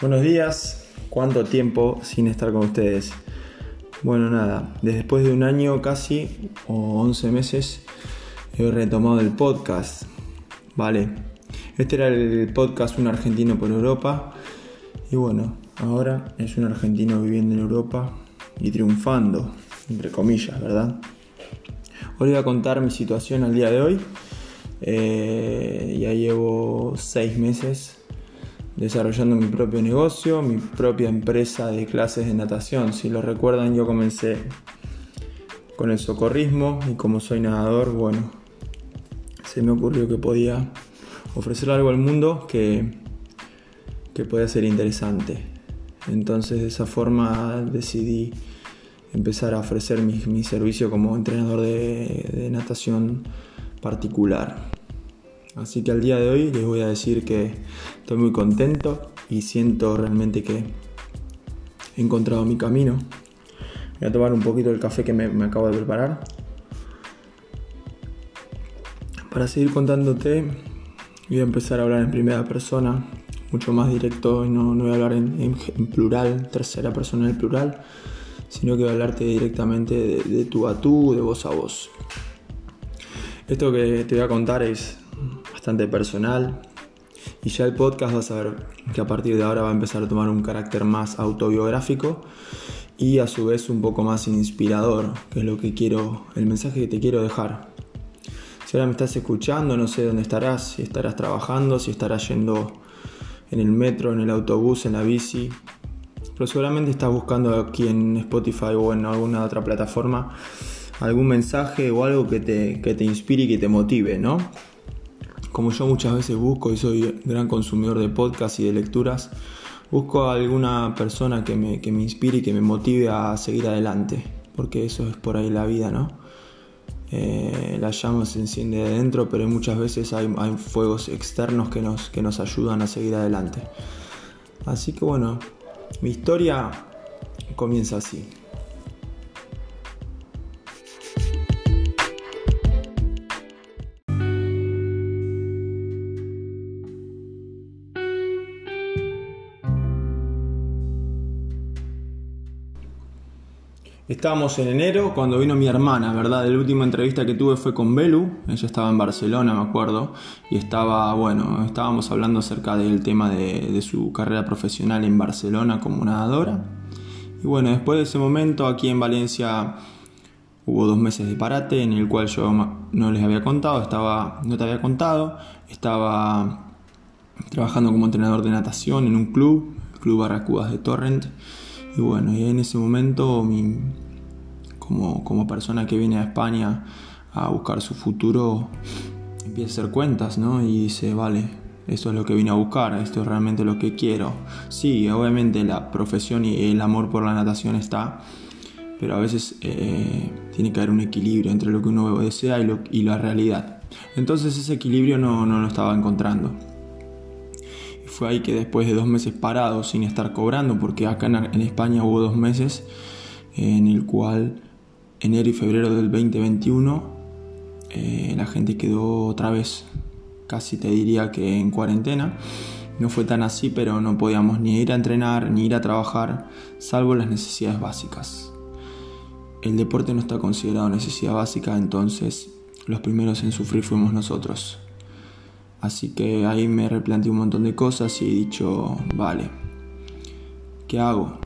Buenos días, ¿cuánto tiempo sin estar con ustedes? Bueno, nada, después de un año casi, o 11 meses, he retomado el podcast, ¿vale? Este era el podcast Un argentino por Europa, y bueno, ahora es un argentino viviendo en Europa y triunfando, entre comillas, ¿verdad? Hoy voy a contar mi situación al día de hoy. Eh, ya llevo 6 meses desarrollando mi propio negocio, mi propia empresa de clases de natación. Si lo recuerdan, yo comencé con el socorrismo y como soy nadador, bueno, se me ocurrió que podía ofrecer algo al mundo que, que podía ser interesante. Entonces de esa forma decidí empezar a ofrecer mi, servicio como entrenador de natación particular. Así que al día de hoy les voy a decir que estoy muy contento y siento realmente que he encontrado mi camino. Voy a tomar un poquito del café que me, acabo de preparar. Para seguir contándote, voy a empezar a hablar en primera persona, mucho más directo, y no, voy a hablar en, plural, tercera persona en plural, sino que voy a hablarte directamente de, de tú a tú, de voz a voz. Esto que te voy a contar es bastante personal. Y ya el podcast vas a ver que a partir de ahora va a empezar a tomar un carácter más autobiográfico y a su vez un poco más inspirador, que es lo que quiero, el mensaje que te quiero dejar. Si ahora me estás escuchando, no sé dónde estarás, si estarás trabajando, si estarás yendo en el metro, en el autobús, en la bici, pero seguramente estás buscando aquí en Spotify o en alguna otra plataforma algún mensaje o algo que te, que te inspire y que te motive, ¿no? Como yo muchas veces busco y soy gran consumidor de podcasts y de lecturas, busco a alguna persona que me, que me inspire y que me motive a seguir adelante, porque eso es por ahí la vida, ¿no? Eh, la llama se enciende de dentro, pero muchas veces hay, hay, fuegos externos que nos, que nos ayudan a seguir adelante. Así que bueno, mi historia comienza así. Estábamos en enero cuando vino mi hermana, ¿verdad? La última entrevista que tuve fue con Belu, ella estaba en Barcelona, me acuerdo, y estaba, bueno, estábamos hablando acerca del tema de, su carrera profesional en Barcelona como nadadora. Y bueno, después de ese momento aquí en Valencia hubo dos meses de parate en el cual yo no les había contado, estaba, no te había contado, estaba trabajando como entrenador de natación en un club, Club Barracudas de Torrent. Y bueno, y en ese momento, como, como persona que viene a España a buscar su futuro, empieza a hacer cuentas, ¿no? Y dice, vale, esto es lo que vine a buscar, esto es realmente lo que quiero. Sí, obviamente la profesión y el amor por la natación está, pero a veces eh, tiene que haber un equilibrio entre lo que uno desea y, lo, y la realidad. Entonces ese equilibrio no, no lo estaba encontrando fue ahí que después de dos meses parados sin estar cobrando, porque acá en, España hubo dos meses en el cual enero y febrero del 2021 eh, la gente quedó otra vez, casi te diría que en cuarentena. No fue tan así, pero no podíamos ni ir a entrenar ni ir a trabajar, salvo las necesidades básicas. El deporte no está considerado necesidad básica, entonces los primeros en sufrir fuimos nosotros. Así que ahí me replanteé un montón de cosas y he dicho, vale, ¿qué hago?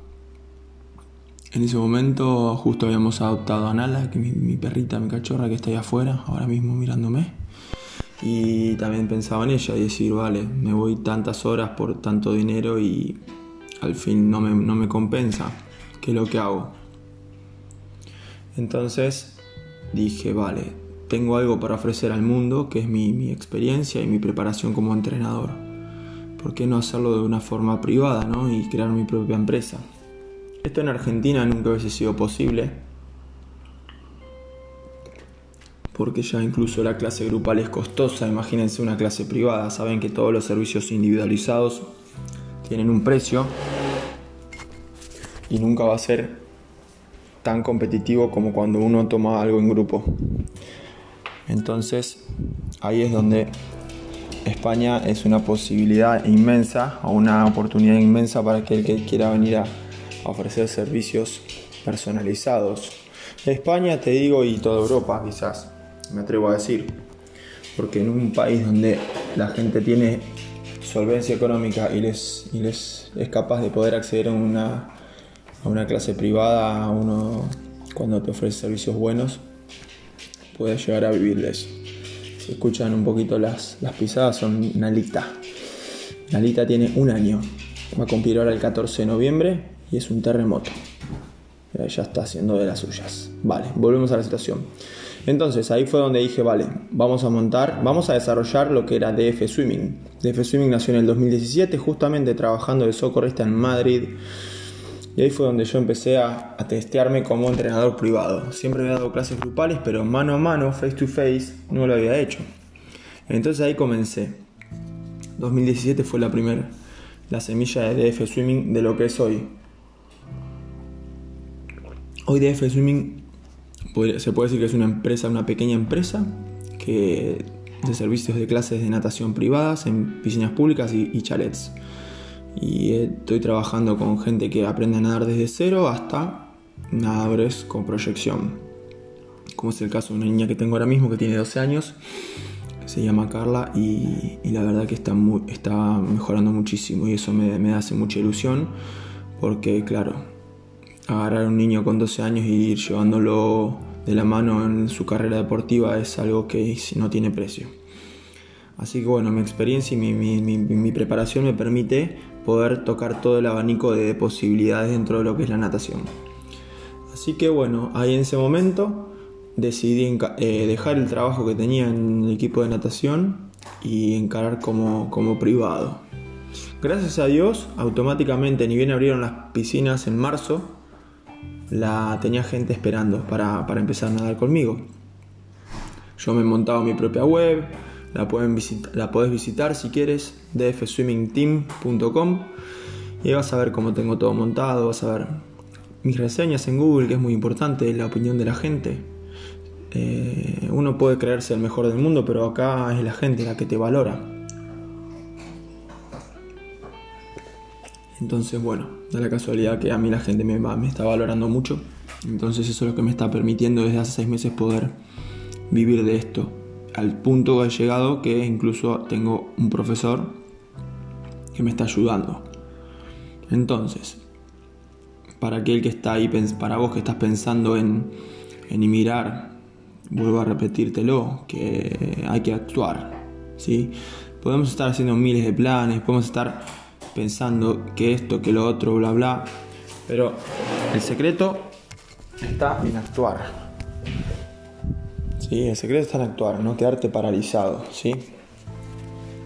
En ese momento justo habíamos adoptado a Nala, que es mi, perrita, mi cachorra que está ahí afuera, ahora mismo mirándome. Y también pensaba en ella y decir, vale, me voy tantas horas por tanto dinero y al fin no me, no me compensa. ¿Qué es lo que hago? Entonces dije, vale, tengo algo para ofrecer al mundo, que es mi, experiencia y mi preparación como entrenador. ¿Por qué no hacerlo de una forma privada ¿no? y crear mi propia empresa? Esto en Argentina nunca hubiese sido posible, porque ya incluso la clase grupal es costosa, imagínense una clase privada, saben que todos los servicios individualizados tienen un precio y nunca va a ser tan competitivo como cuando uno toma algo en grupo. Entonces ahí es donde España es una posibilidad inmensa o una oportunidad inmensa para aquel que quiera venir a, ofrecer servicios personalizados. España, te digo, y toda Europa quizás, me atrevo a decir, porque en un país donde la gente tiene solvencia económica y les, les es capaz de poder acceder a una, a una clase privada, a uno cuando te ofrece servicios buenos, puedes llegar a vivir de eso. Si escuchan un poquito las, las pisadas, son Nalita. Nalita tiene un año. Va a cumplir ahora el 14 de noviembre y es un terremoto. Ya está haciendo de las suyas. Vale, volvemos a la situación. Entonces ahí fue donde dije, vale, vamos a montar, vamos a desarrollar lo que era DF Swimming. DF Swimming nació en el 2017, justamente trabajando de socorrista en Madrid. Y ahí fue donde yo empecé a, testearme como entrenador privado. Siempre había dado clases grupales, pero mano a mano, face to face, no lo había hecho. Entonces ahí comencé. 2017 fue la primera, la semilla de DF Swimming de lo que es hoy. Hoy DF Swimming se puede decir que es una empresa, una pequeña empresa que de servicios de clases de natación privadas en piscinas públicas y, y chalets y estoy trabajando con gente que aprende a nadar desde cero hasta nadadores con proyección. Como es el caso de una niña que tengo ahora mismo que tiene 12 años, se llama Carla y, la verdad que está, está mejorando muchísimo y eso me, me, hace mucha ilusión porque claro, agarrar a un niño con 12 años y ir llevándolo de la mano en su carrera deportiva es algo que no tiene precio. Así que bueno, mi experiencia y mi, mi, preparación me permite poder tocar todo el abanico de posibilidades dentro de lo que es la natación. Así que bueno, ahí en ese momento decidí eh, dejar el trabajo que tenía en el equipo de natación y encarar como, como privado. Gracias a Dios, automáticamente, ni bien abrieron las piscinas en marzo, la tenía gente esperando para, para empezar a nadar conmigo. Yo me he montado mi propia web, la, pueden visitar si quieres, dfswimmingteam.com y vas a ver cómo tengo todo montado, vas a ver mis reseñas en Google, que es muy importante, la opinión de la gente. Eh, uno puede creerse el mejor del mundo, pero acá es la gente la que te valora. Entonces, bueno, da la casualidad que a mí la gente me está valorando mucho. Entonces eso es lo que me está permitiendo desde hace seis meses poder vivir de esto al punto que he llegado que incluso tengo un profesor que me está ayudando. Entonces, para aquel que está ahí, para vos que estás pensando en, en emigrar, vuelvo a repetírtelo, que hay que actuar. ¿sí? Podemos estar haciendo miles de planes, podemos estar pensando que esto, que lo otro, bla, bla, pero el secreto está en actuar. ¿Sí? El secreto está en actuar, no quedarte paralizado, ¿sí?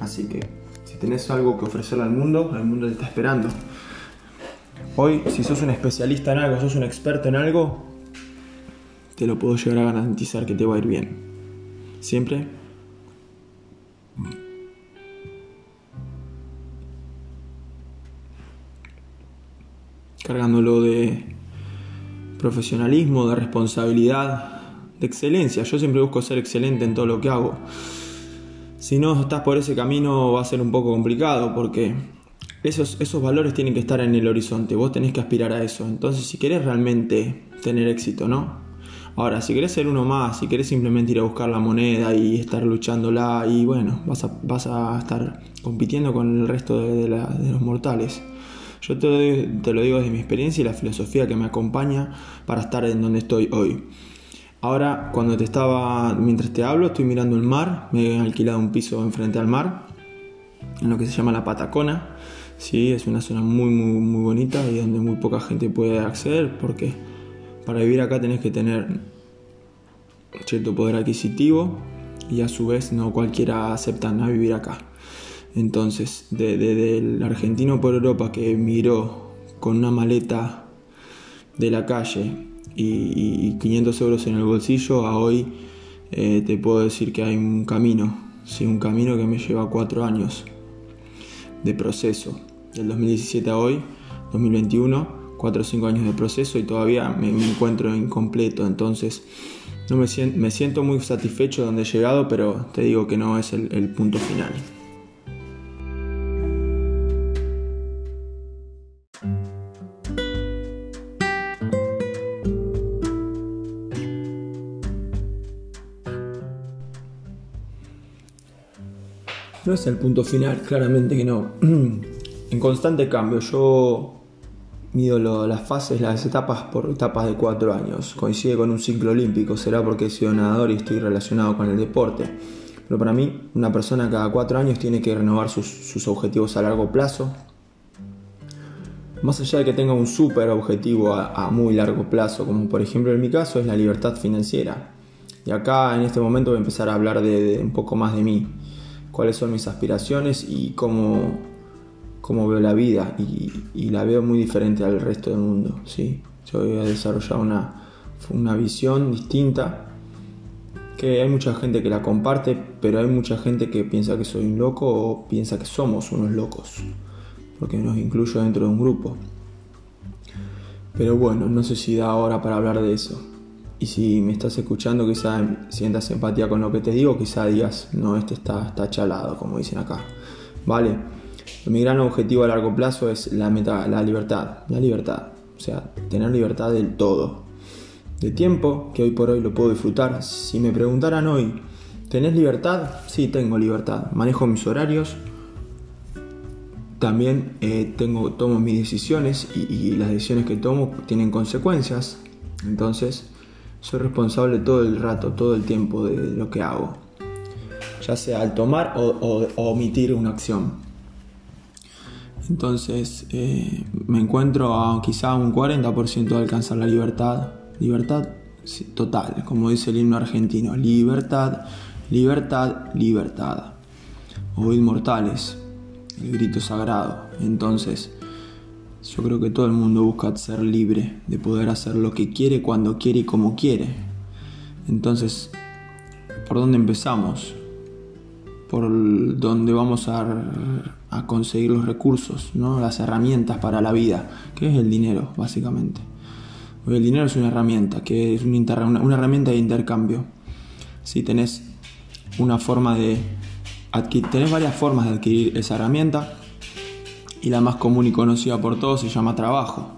Así que, si tenés algo que ofrecerle al mundo, el mundo te está esperando. Hoy, si sos un especialista en algo, sos un experto en algo, te lo puedo llegar a garantizar que te va a ir bien. Siempre cargándolo de profesionalismo, de responsabilidad, de excelencia. Yo siempre busco ser excelente en todo lo que hago. Si no estás por ese camino va a ser un poco complicado porque esos, esos valores tienen que estar en el horizonte. Vos tenés que aspirar a eso. Entonces si querés realmente tener éxito, ¿no? Ahora, si querés ser uno más, si querés simplemente ir a buscar la moneda y estar luchándola y bueno, vas a, vas a estar compitiendo con el resto de, los mortales. Yo te, te lo digo desde mi experiencia y la filosofía que me acompaña para estar en donde estoy hoy. Ahora, cuando te estaba, mientras te hablo, estoy mirando el mar. Me he alquilado un piso enfrente al mar, en lo que se llama la Patacona. Sí, es una zona muy, muy, muy bonita y donde muy poca gente puede acceder porque para vivir acá tenés que tener cierto poder adquisitivo y a su vez no cualquiera acepta vivir acá. Entonces, desde el argentino por Europa que emigró con una maleta de la calle y, 500 euros en el bolsillo, a hoy eh, te puedo decir que hay un camino, sí, un camino que me lleva cuatro años de proceso, del 2017 a hoy, 2021, cuatro o cinco años de proceso y todavía me, encuentro incompleto, entonces no me me siento muy satisfecho de donde he llegado, pero te digo que no es el punto final. No es el punto final, claramente que no. en constante cambio, yo mido las fases, las etapas por etapas de cuatro años. Coincide con un ciclo olímpico, será porque he sido nadador y estoy relacionado con el deporte. Pero para mí, una persona cada cuatro años tiene que renovar sus, objetivos a largo plazo. Más allá de que tenga un súper objetivo a, muy largo plazo, como por ejemplo en mi caso es la libertad financiera. Y acá en este momento voy a empezar a hablar de un poco más de mí, cuáles son mis aspiraciones y cómo, cómo veo la vida y, la veo muy diferente al resto del mundo. ¿sí? Yo voy a desarrollar una, una visión distinta que hay mucha gente que la comparte, pero hay mucha gente que piensa que soy un loco o piensa que somos unos locos, porque nos incluyo dentro de un grupo. Pero bueno, no sé si da ahora para hablar de eso. Y si me estás escuchando, quizá sientas empatía con lo que te digo, quizá digas, no, este está, está chalado, como dicen acá. ¿Vale? Mi gran objetivo a largo plazo es la meta, la libertad, la libertad, o sea, tener libertad del todo. De tiempo, que hoy por hoy lo puedo disfrutar. Si me preguntaran hoy, ¿tenés libertad? Sí, tengo libertad. Manejo mis horarios. También eh, tengo, tomo mis decisiones y, y, las decisiones que tomo tienen consecuencias. Entonces, soy responsable todo el rato, todo el tiempo de lo que hago. Ya sea al tomar o omitir una acción. Entonces eh, me encuentro a quizá un 40% de alcanzar la libertad. Libertad total, como dice el himno argentino. Libertad, libertad, libertad. O inmortales, el grito sagrado. Entonces, yo creo que todo el mundo busca ser libre, de poder hacer lo que quiere, cuando quiere y como quiere. Entonces, ¿por dónde empezamos? por donde vamos a, conseguir los recursos, ¿no? las herramientas para la vida, que es el dinero, básicamente. el dinero es una herramienta, que es una, una herramienta de intercambio. Si tenés una forma de adquirir, tenés varias formas de adquirir esa herramienta y la más común y conocida por todos se llama trabajo,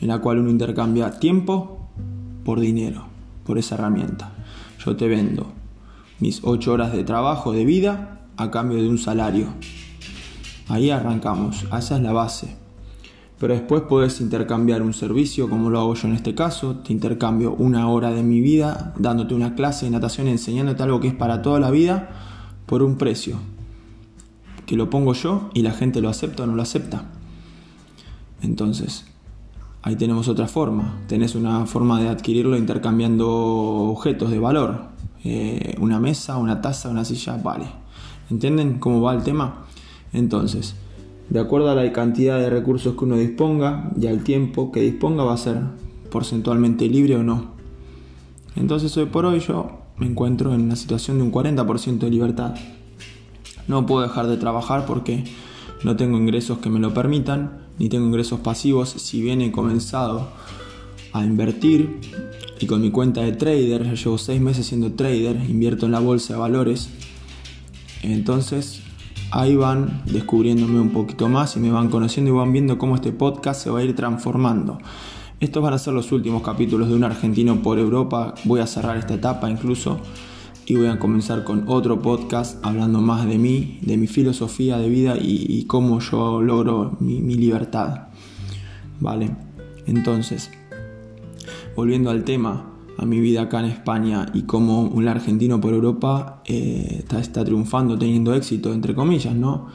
en la cual uno intercambia tiempo por dinero, por esa herramienta. Yo te vendo mis 8 horas de trabajo, de vida, a cambio de un salario. Ahí arrancamos, esa es la base. Pero después puedes intercambiar un servicio, como lo hago yo en este caso. Te intercambio una hora de mi vida dándote una clase de natación enseñándote algo que es para toda la vida por un precio. Que lo pongo yo y la gente lo acepta o no lo acepta. Entonces, ahí tenemos otra forma. Tenés una forma de adquirirlo intercambiando objetos de valor. Eh, una mesa, una taza, una silla, vale. ¿Entienden cómo va el tema? Entonces, de acuerdo a la cantidad de recursos que uno disponga y al tiempo que disponga va a ser porcentualmente libre o no. Entonces hoy por hoy yo me encuentro en una situación de un 40% de libertad. No puedo dejar de trabajar porque no tengo ingresos que me lo permitan, ni tengo ingresos pasivos si bien he comenzado a invertir y con mi cuenta de trader, ya llevo seis meses siendo trader, invierto en la bolsa de valores. Entonces ahí van descubriéndome un poquito más y me van conociendo y van viendo cómo este podcast se va a ir transformando. Estos van a ser los últimos capítulos de un argentino por Europa. Voy a cerrar esta etapa incluso y voy a comenzar con otro podcast hablando más de mí, de mi filosofía de vida y, cómo yo logro mi, mi libertad. Vale, entonces volviendo al tema, a mi vida acá en España y como un argentino por Europa eh, está, triunfando, teniendo éxito, entre comillas, ¿no?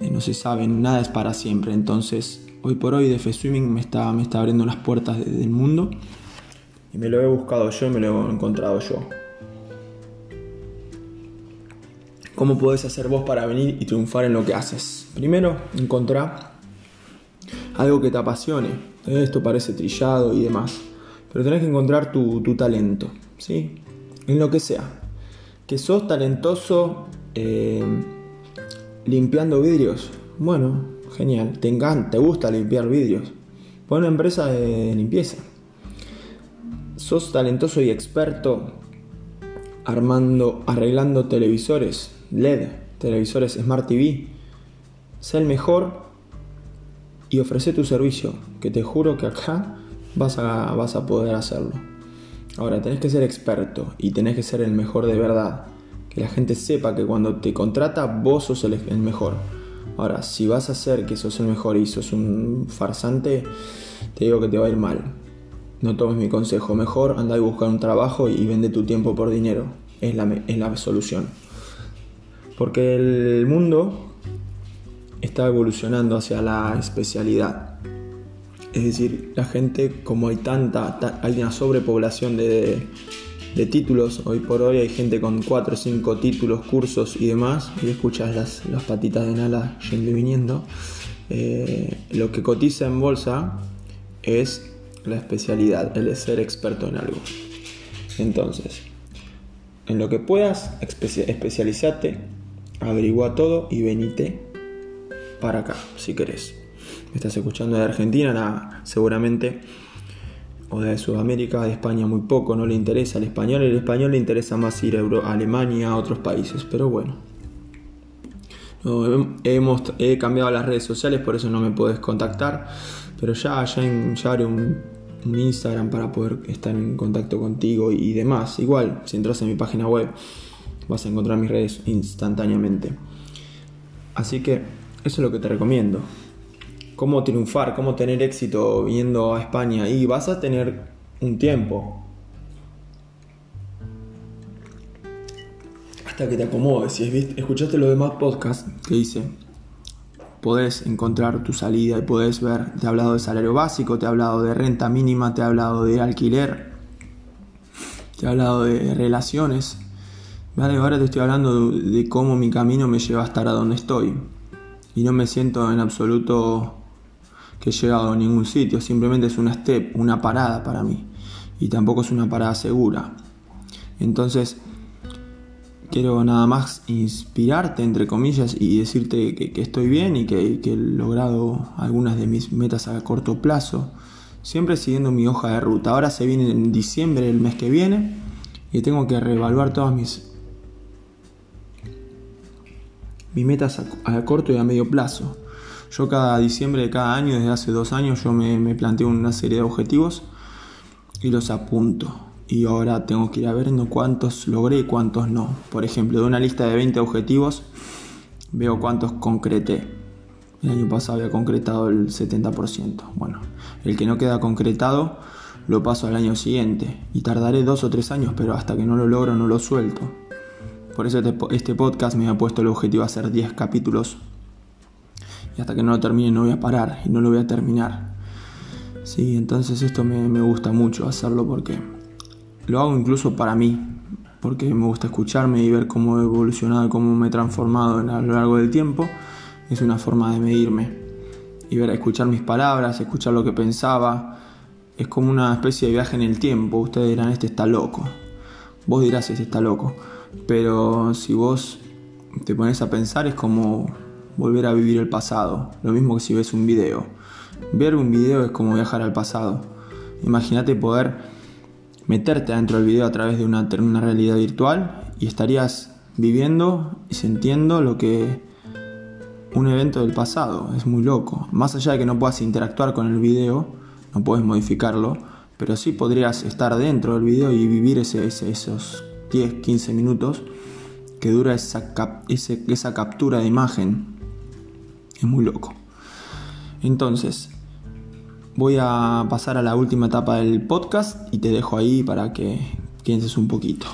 Eh, no se sabe, nada es para siempre. Entonces, hoy por hoy DF Swimming me está, me está abriendo las puertas del mundo y me lo he buscado yo y me lo he encontrado yo. ¿Cómo puedes hacer vos para venir y triunfar en lo que haces? Primero, encontrar algo que te apasione. Esto parece trillado y demás pero tenés que encontrar tu, talento, ¿sí? En lo que sea. Que sos talentoso eh, limpiando vidrios. Bueno, genial. Te encanta, te gusta limpiar vidrios. Pon una empresa de limpieza. Sos talentoso y experto armando, arreglando televisores LED, televisores Smart TV. Sé el mejor y ofrece tu servicio, que te juro que acá vas a, vas a poder hacerlo. Ahora, tenés que ser experto y tenés que ser el mejor de verdad. que la gente sepa que cuando te contrata vos sos el, mejor. Ahora, si vas a hacer que sos el mejor y sos un farsante, te digo que te va a ir mal. No tomes mi consejo, mejor anda y buscar un trabajo y vende tu tiempo por dinero. Es la, es la solución. Porque el mundo está evolucionando hacia la especialidad. Es decir, la gente, como hay tanta, hay una sobrepoblación de, títulos, hoy por hoy hay gente con 4 o 5 títulos, cursos y demás, y escuchas las, las patitas de Nala yendo y viniendo. Eh, lo que cotiza en bolsa es la especialidad, el ser experto en algo. Entonces, en lo que puedas, especializate, averigua todo y venite para acá, si querés. Me estás escuchando de Argentina, seguramente, o de Sudamérica, de España muy poco, no le interesa el español, el español le interesa más ir a, Alemania, a otros países, pero bueno. hemos, he cambiado las redes sociales, por eso no me puedes contactar, pero ya, ya, ya haré un, un Instagram para poder estar en contacto contigo y demás. Igual, si entras en mi página web, vas a encontrar mis redes instantáneamente. Así que eso es lo que te recomiendo. Cómo triunfar, cómo tener éxito viendo a España. Y vas a tener un tiempo. Hasta que te acomodes. Si escuchaste los demás podcasts que hice, podés encontrar tu salida y podés ver. Te he hablado de salario básico, te he hablado de renta mínima, te he hablado de alquiler, te he hablado de relaciones. Vale, ahora te estoy hablando de cómo mi camino me lleva a estar a donde estoy y no me siento en absoluto que he llegado a ningún sitio, simplemente es una step, una parada para mí y tampoco es una parada segura. Entonces, quiero nada más inspirarte, entre comillas, y decirte que, estoy bien y que, que, he logrado algunas de mis metas a corto plazo, siempre siguiendo mi hoja de ruta. Ahora se viene en diciembre, el mes que viene, y tengo que reevaluar todas mis mis metas a, corto y a medio plazo. Yo cada diciembre de cada año, desde hace dos años, yo me, planteo una serie de objetivos y los apunto. Y ahora tengo que ir a ver cuántos logré y cuántos no. Por ejemplo, de una lista de 20 objetivos, veo cuántos concreté. El año pasado había concretado el 70%. Bueno, el que no queda concretado lo paso al año siguiente. Y tardaré dos o tres años, pero hasta que no lo logro no lo suelto. Por eso este, este podcast me ha puesto el objetivo de hacer 10 capítulos. Y hasta que no lo termine no voy a parar y no lo voy a terminar. Sí, entonces esto me, gusta mucho hacerlo porque lo hago incluso para mí. Porque me gusta escucharme y ver cómo he evolucionado, cómo me he transformado a lo largo del tiempo. Es una forma de medirme. Y ver, escuchar mis palabras, escuchar lo que pensaba. Es como una especie de viaje en el tiempo. Ustedes dirán, este está loco. Vos dirás, este está loco. Pero si vos te pones a pensar es como volver a vivir el pasado. Lo mismo que si ves un video. Ver un video es como viajar al pasado. Imagínate poder meterte dentro del video a través de una, realidad virtual y estarías viviendo y sintiendo lo que un evento del pasado. Es muy loco. Más allá de que no puedas interactuar con el video, no puedes modificarlo, pero sí podrías estar dentro del video y vivir ese, esos 10, 15 minutos que dura esa, esa captura de imagen. Es muy loco. Entonces, voy a pasar a la última etapa del podcast y te dejo ahí para que pienses un poquito.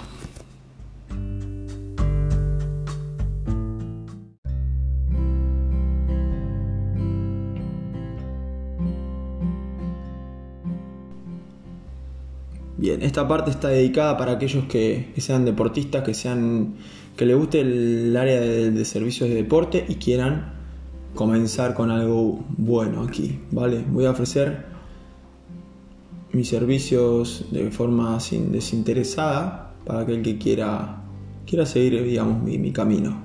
Bien, esta parte está dedicada para aquellos que, sean deportistas, que sean que les guste el área de, servicios de deporte y quieran comenzar con algo bueno aquí, ¿vale? Voy a ofrecer mis servicios de forma sin, desinteresada para aquel que quiera, quiera seguir, digamos, mi, mi camino,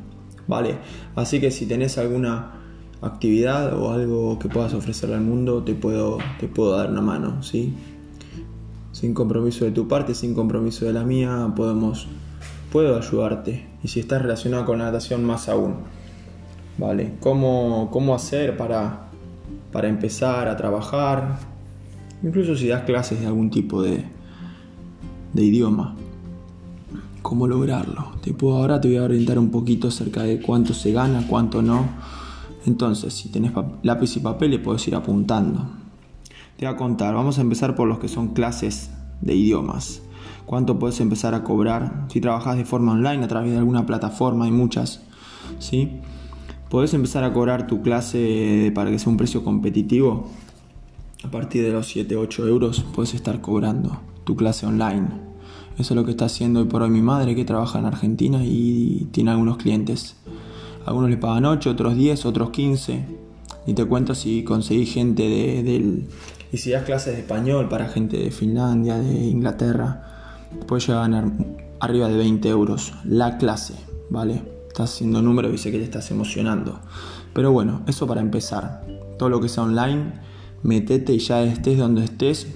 ¿vale? Así que si tenés alguna actividad o algo que puedas ofrecerle al mundo, te puedo, te puedo dar una mano, ¿sí? Sin compromiso de tu parte, sin compromiso de la mía, podemos, puedo ayudarte. Y si estás relacionado con la natación, más aún. ¿Vale? ¿Cómo, cómo hacer para, para empezar a trabajar? Incluso si das clases de algún tipo de, de idioma. cómo lograrlo. Te puedo, ahora te voy a orientar un poquito acerca de cuánto se gana, cuánto no. Entonces, si tenés lápiz y papel, le puedes ir apuntando. Te voy a contar, vamos a empezar por los que son clases de idiomas. ¿Cuánto puedes empezar a cobrar? Si trabajas de forma online a través de alguna plataforma, hay muchas, ¿sí? Puedes empezar a cobrar tu clase para que sea un precio competitivo. A partir de los 7-8 euros puedes estar cobrando tu clase online. Eso es lo que está haciendo hoy por hoy mi madre que trabaja en Argentina y tiene algunos clientes. Algunos le pagan 8, otros 10, otros 15. Y te cuento si conseguí gente de, del... Y si das clases de español para gente de Finlandia, de Inglaterra, puedes llegar a ganar arriba de 20 euros la clase, ¿vale? Estás haciendo números y sé que te estás emocionando. Pero bueno, eso para empezar. Todo lo que sea online, metete y ya estés donde estés,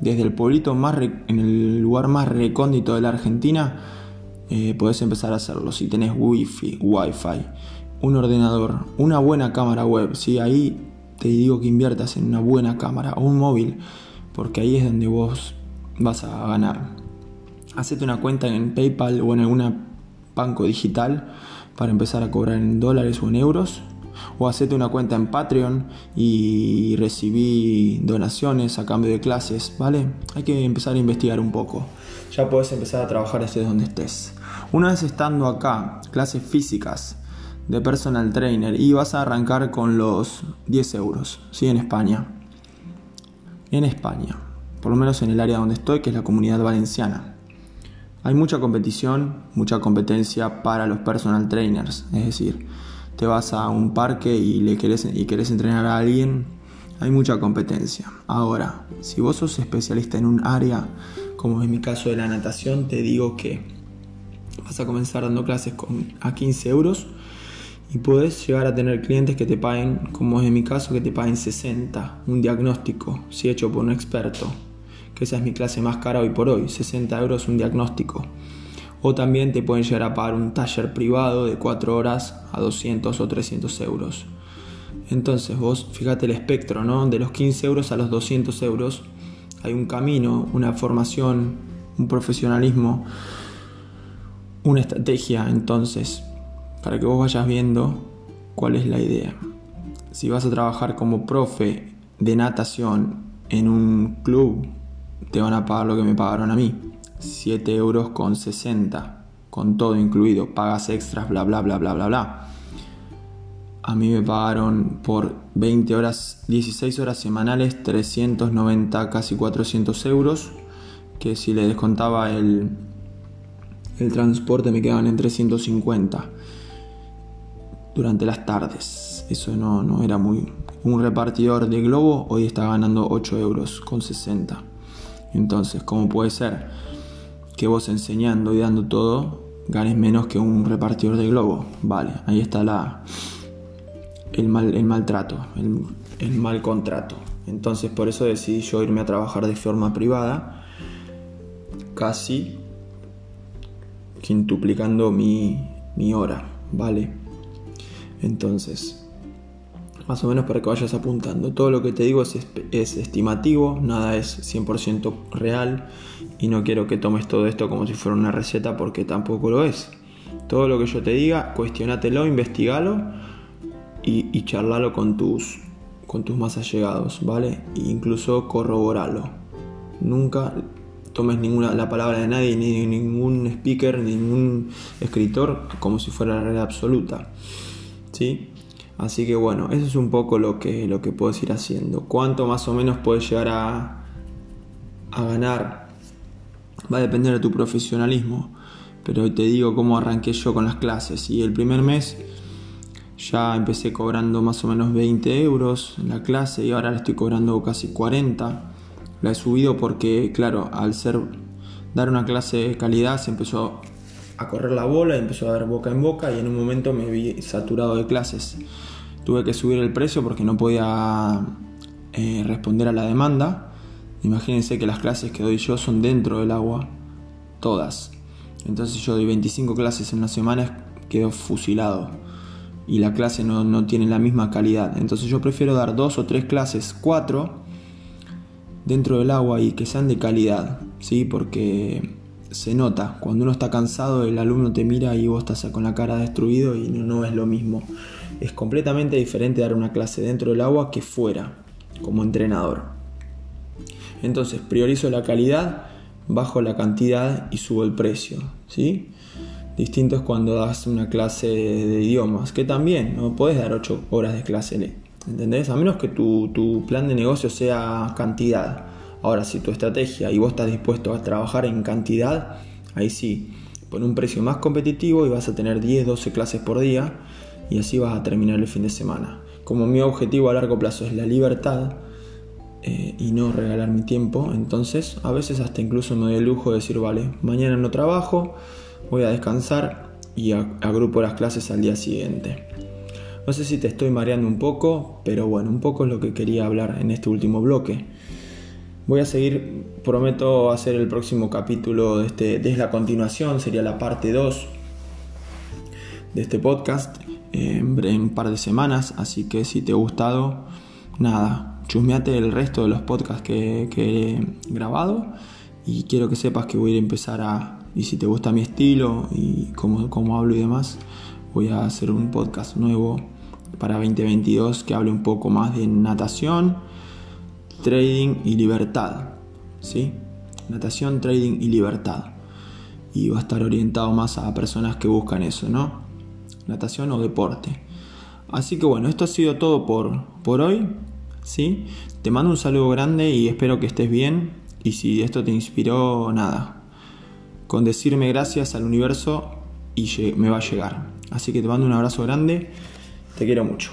desde el pueblito más en el lugar más recóndito de la Argentina, eh, podés empezar a hacerlo. Si tenés wifi, wifi, un ordenador, una buena cámara web, si ahí te digo que inviertas en una buena cámara o un móvil, porque ahí es donde vos vas a ganar. Hacete una cuenta en PayPal o en algún banco digital para empezar a cobrar en dólares o en euros o hacete una cuenta en Patreon y recibí donaciones a cambio de clases, ¿vale? Hay que empezar a investigar un poco. Ya puedes empezar a trabajar desde donde estés. Una vez estando acá, clases físicas de personal trainer y vas a arrancar con los 10 euros, ¿sí? En España. En España, por lo menos en el área donde estoy, que es la comunidad valenciana. Hay mucha competición, mucha competencia para los personal trainers, es decir, te vas a un parque y, le querés, y querés entrenar a alguien, hay mucha competencia. Ahora, si vos sos especialista en un área, como en mi caso de la natación, te digo que vas a comenzar dando clases con, a 15 euros y puedes llegar a tener clientes que te paguen, como es en mi caso, que te paguen 60, un diagnóstico, si hecho por un experto, que esa es mi clase más cara hoy por hoy, 60 euros un diagnóstico. O también te pueden llegar a pagar un taller privado de 4 horas a 200 o 300 euros. Entonces vos fíjate el espectro, ¿no? De los 15 euros a los 200 euros hay un camino, una formación, un profesionalismo, una estrategia. Entonces, para que vos vayas viendo cuál es la idea. Si vas a trabajar como profe de natación en un club, te van a pagar lo que me pagaron a mí. 7 euros con 60, con todo incluido, pagas extras, bla, bla, bla, bla, bla, bla. A mí me pagaron por 20 horas, 16 horas semanales, 390, casi 400 euros, que si le descontaba el, el transporte me quedaban en 350 durante las tardes. Eso no, no era muy... Un repartidor de globo hoy está ganando 8 euros con 60. Entonces, ¿cómo puede ser? que vos enseñando y dando todo ganes menos que un repartidor de globo. Vale, ahí está la, el, mal, el maltrato, el, el mal contrato. Entonces por eso decidí yo irme a trabajar de forma privada, casi quintuplicando mi, mi hora, ¿vale? Entonces, más o menos para que vayas apuntando. Todo lo que te digo es, es estimativo, nada es 100% real y no quiero que tomes todo esto como si fuera una receta porque tampoco lo es. Todo lo que yo te diga, cuestionatelo, investigalo y, charlalo con tus, con tus más allegados, ¿vale? E incluso corroboralo. Nunca tomes ninguna la palabra de nadie, ni ningún speaker, ni ningún escritor como si fuera la realidad absoluta. ¿Sí? Así que bueno, eso es un poco lo que, lo que puedes ir haciendo. ¿Cuánto más o menos puedes llegar a, a ganar? Va a depender de tu profesionalismo. Pero te digo cómo arranqué yo con las clases. Y el primer mes ya empecé cobrando más o menos 20 euros en la clase y ahora le estoy cobrando casi 40. La he subido porque, claro, al ser dar una clase de calidad se empezó a correr la bola, y empezó a dar boca en boca y en un momento me vi saturado de clases. Tuve que subir el precio porque no podía eh, responder a la demanda. Imagínense que las clases que doy yo son dentro del agua, todas. Entonces yo doy 25 clases en una semana, quedo fusilado. Y la clase no, no tiene la misma calidad. Entonces yo prefiero dar dos o tres clases, cuatro, dentro del agua y que sean de calidad. ¿sí? Porque se nota. Cuando uno está cansado, el alumno te mira y vos estás con la cara destruido y no, es lo mismo. Es completamente diferente dar una clase dentro del agua que fuera, como entrenador. Entonces, priorizo la calidad, bajo la cantidad y subo el precio. ¿sí? Distinto es cuando das una clase de idiomas, que también no puedes dar 8 horas de clase, ¿entendés? A menos que tu, tu plan de negocio sea cantidad. Ahora, si tu estrategia y vos estás dispuesto a trabajar en cantidad, ahí sí, pon un precio más competitivo y vas a tener 10, 12 clases por día y así vas a terminar el fin de semana. Como mi objetivo a largo plazo es la libertad eh, y no regalar mi tiempo, entonces a veces hasta incluso me doy el lujo de decir, vale, mañana no trabajo, voy a descansar y agrupo las clases al día siguiente. No sé si te estoy mareando un poco, pero bueno, un poco es lo que quería hablar en este último bloque. Voy a seguir, prometo hacer el próximo capítulo de este, desde la continuación, sería la parte 2 de este podcast en, un par de semanas, así que si te ha gustado, nada, chusmeate el resto de los podcasts que, que he grabado y quiero que sepas que voy a empezar a y si te gusta mi estilo y cómo, hablo y demás, voy a hacer un podcast nuevo para 2022 que hable un poco más de natación, trading y libertad. ¿Sí? Natación, trading y libertad. Y va a estar orientado más a personas que buscan eso, ¿no? Natación o deporte. Así que bueno, esto ha sido todo por, por hoy. ¿sí? Te mando un saludo grande y espero que estés bien. Y si esto te inspiró, nada, con decirme gracias al universo y me va a llegar. Así que te mando un abrazo grande, te quiero mucho.